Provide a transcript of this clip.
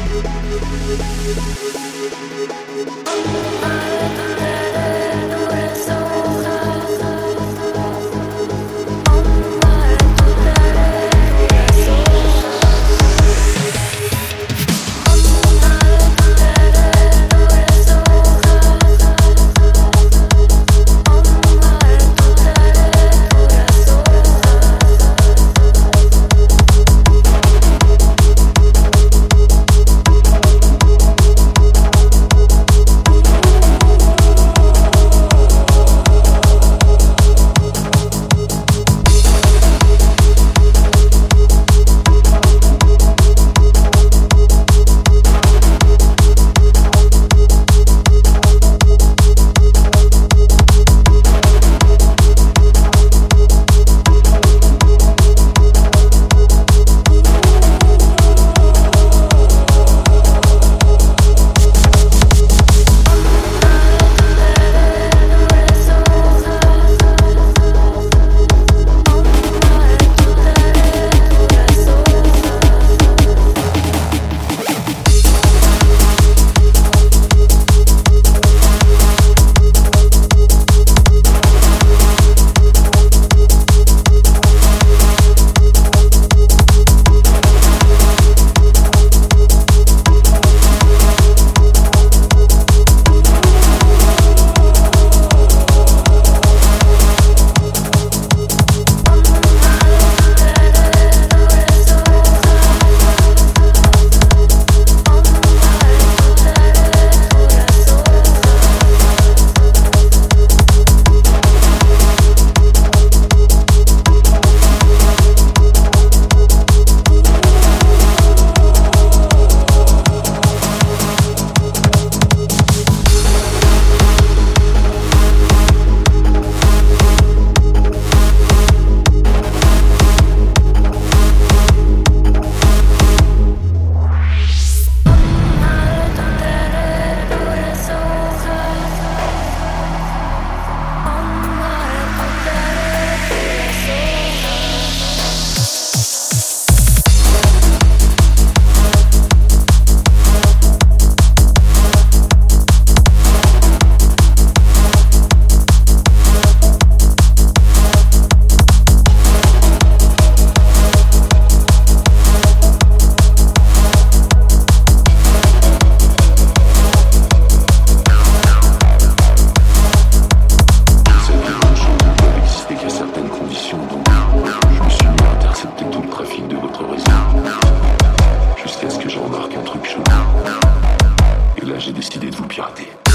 Oh, oh, oh. party.